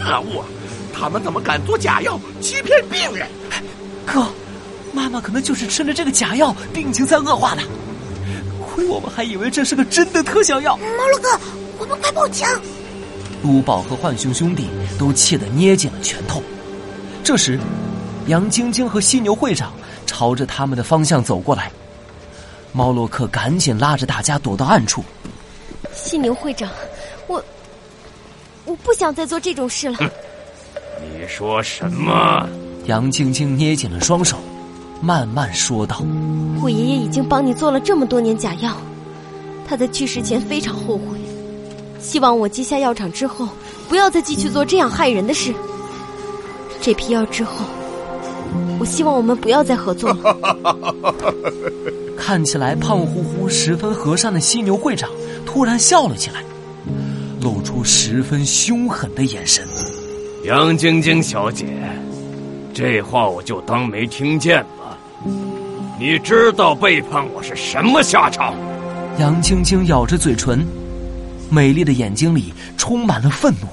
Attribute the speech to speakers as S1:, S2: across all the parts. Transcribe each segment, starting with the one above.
S1: 可恶！他们怎么敢做假药欺骗病人？
S2: 哥，妈妈可能就是吃了这个假药，病情才恶化的。亏我们还以为这是个真的特效药。
S3: 猫洛哥，我们快报警！
S2: 卢宝和浣熊兄弟都气得捏紧了拳头。这时，杨晶晶和犀牛会长朝着他们的方向走过来。猫洛克赶紧拉着大家躲到暗处。
S4: 犀牛会长，我我不想再做这种事了。
S5: 你说什么？
S2: 杨晶晶捏紧了双手，慢慢说道：“
S4: 我爷爷已经帮你做了这么多年假药，他在去世前非常后悔，希望我接下药厂之后，不要再继续做这样害人的事。这批药之后，我希望我们不要再合作了。”
S2: 看起来胖乎乎、十分和善的犀牛会长突然笑了起来，露出十分凶狠的眼神。
S5: 杨晶晶小姐，这话我就当没听见吧。你知道背叛我是什么下场？
S2: 杨晶晶咬着嘴唇，美丽的眼睛里充满了愤怒，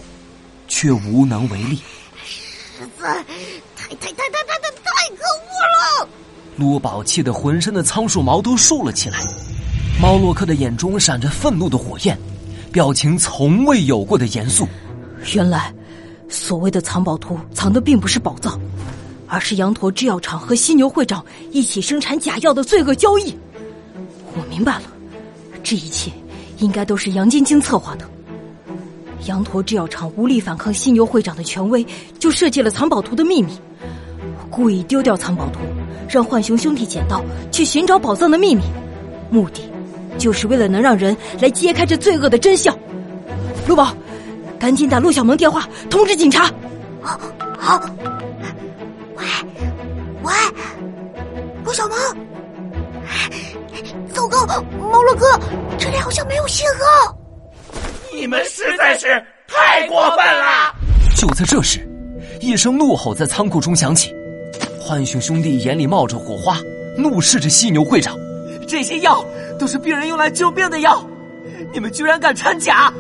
S2: 却无能为力。
S3: 实在太太太太太太太可恶了！
S2: 卢宝气得浑身的仓鼠毛都竖了起来，猫洛克的眼中闪着愤怒的火焰，表情从未有过的严肃。
S6: 原来，所谓的藏宝图藏的并不是宝藏，而是羊驼制药厂和犀牛会长一起生产假药的罪恶交易。我明白了，这一切应该都是杨晶晶策划的。羊驼制药厂无力反抗犀牛会长的权威，就设计了藏宝图的秘密，故意丢掉藏宝图。让浣熊兄弟捡到去寻找宝藏的秘密，目的就是为了能让人来揭开这罪恶的真相。陆宝，赶紧打陆小萌电话通知警察。
S3: 好，好。喂，喂，陆小萌。糟糕，毛洛哥，这里好像没有信号。
S1: 你们实在是太过分了！
S2: 就在这时，一声怒吼在仓库中响起。浣熊兄弟眼里冒着火花，怒视着犀牛会长：“
S7: 这些药都是病人用来救病的药，你们居然敢掺假！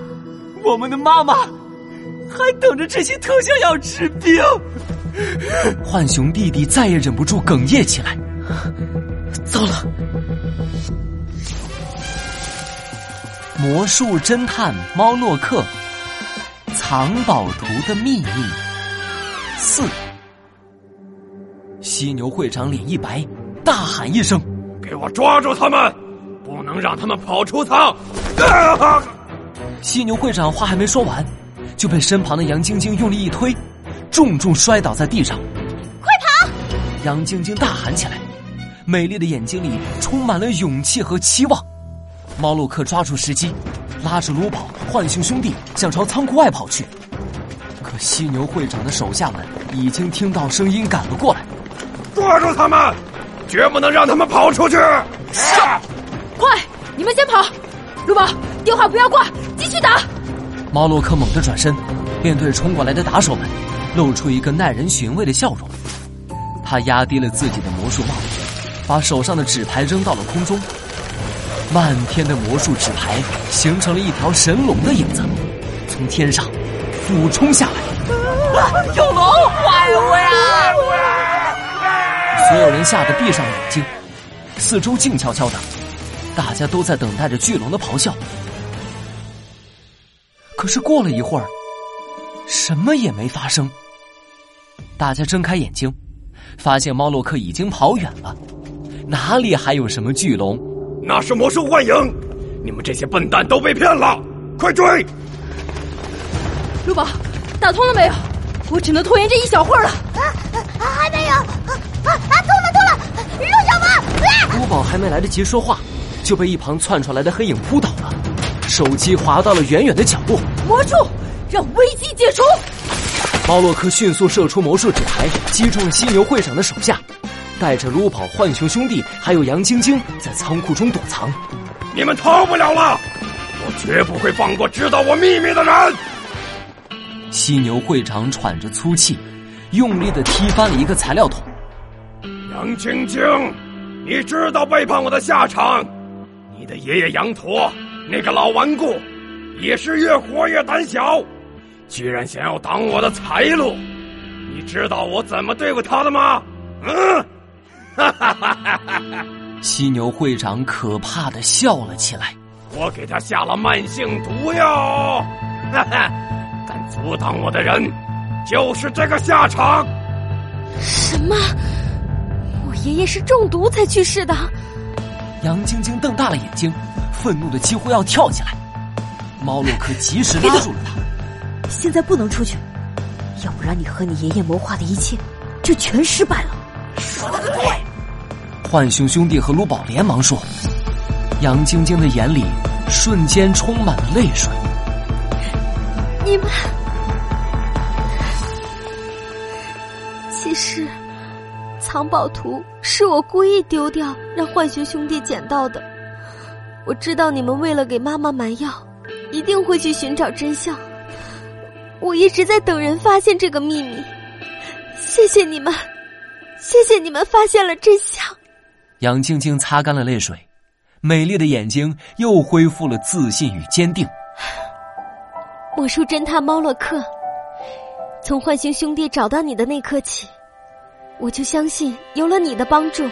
S7: 我们的妈妈还等着这些特效药治病！”
S2: 浣熊弟弟再也忍不住哽咽起来：“
S6: 糟了！”
S2: 魔术侦探猫洛克，藏宝图的秘密四。犀牛会长脸一白，大喊一声：“
S5: 给我抓住他们！不能让他们跑出仓！”
S2: 犀牛会长话还没说完，就被身旁的杨晶晶用力一推，重重摔倒在地上。
S4: 快跑！
S2: 杨晶晶大喊起来，美丽的眼睛里充满了勇气和期望。猫洛克抓住时机，拉着卢宝、浣熊兄弟想朝仓库外跑去。可犀牛会长的手下们已经听到声音赶了过来。
S5: 抓住他们，绝不能让他们跑出去！
S6: 是，快，你们先跑。陆宝，电话不要挂，继续打。
S2: 猫洛克猛地转身，面对冲过来的打手们，露出一个耐人寻味的笑容。他压低了自己的魔术帽，把手上的纸牌扔到了空中。漫天的魔术纸牌形成了一条神龙的影子，从天上俯冲下来。
S7: 啊有龙！怪物呀！
S2: 所有人吓得闭上了眼睛，四周静悄悄的，大家都在等待着巨龙的咆哮。可是过了一会儿，什么也没发生。大家睁开眼睛，发现猫洛克已经跑远了，哪里还有什么巨龙？
S5: 那是魔兽幻影！你们这些笨蛋都被骗了，快追！
S6: 陆宝，打通了没有？我只能拖延这一小会儿了。啊，
S3: 还没有。啊啊！通了通了，陆小萌！
S2: 珠宝还没来得及说话，就被一旁窜出来的黑影扑倒了，手机滑到了远远的角落。
S6: 魔术让危机解除。
S2: 猫洛克迅速射出魔术纸牌，击中了犀牛会长的手下，带着卢宝、浣熊兄弟还有杨晶晶在仓库中躲藏。
S5: 你们逃不了了！我绝不会放过知道我秘密的人。
S2: 犀牛会长喘着粗气，用力的踢翻了一个材料桶。
S5: 杨晶晶，你知道背叛我的下场？你的爷爷杨驼那个老顽固，也是越活越胆小。居然想要挡我的财路！你知道我怎么对付他的吗？嗯，哈哈哈哈哈！
S2: 犀牛会长可怕的笑了起来。
S5: 我给他下了慢性毒药，哈哈！敢阻挡我的人，就是这个下场。
S4: 什么？我爷爷是中毒才去世的？
S2: 杨晶晶瞪大了眼睛，愤怒的几乎要跳起来。猫洛克及时拉住了他。
S6: 现在不能出去，要不然你和你爷爷谋划的一切就全失败了。
S1: 说的对。
S2: 浣熊兄弟和卢宝连忙说。杨晶晶的眼里瞬间充满了泪水。
S4: 你们，其实藏宝图是我故意丢掉，让浣熊兄弟捡到的。我知道你们为了给妈妈买药，一定会去寻找真相。我一直在等人发现这个秘密。谢谢你们，谢谢你们发现了真相。
S2: 杨晶晶擦干了泪水。美丽的眼睛又恢复了自信与坚定。
S4: 魔术侦探猫洛克，从浣熊兄弟找到你的那刻起，我就相信有了你的帮助，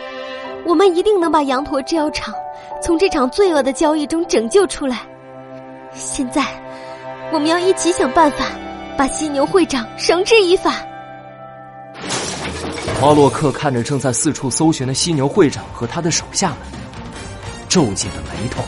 S4: 我们一定能把羊驼制药厂从这场罪恶的交易中拯救出来。现在，我们要一起想办法把犀牛会长绳之以法。
S2: 猫洛克看着正在四处搜寻的犀牛会长和他的手下们。皱紧了眉头。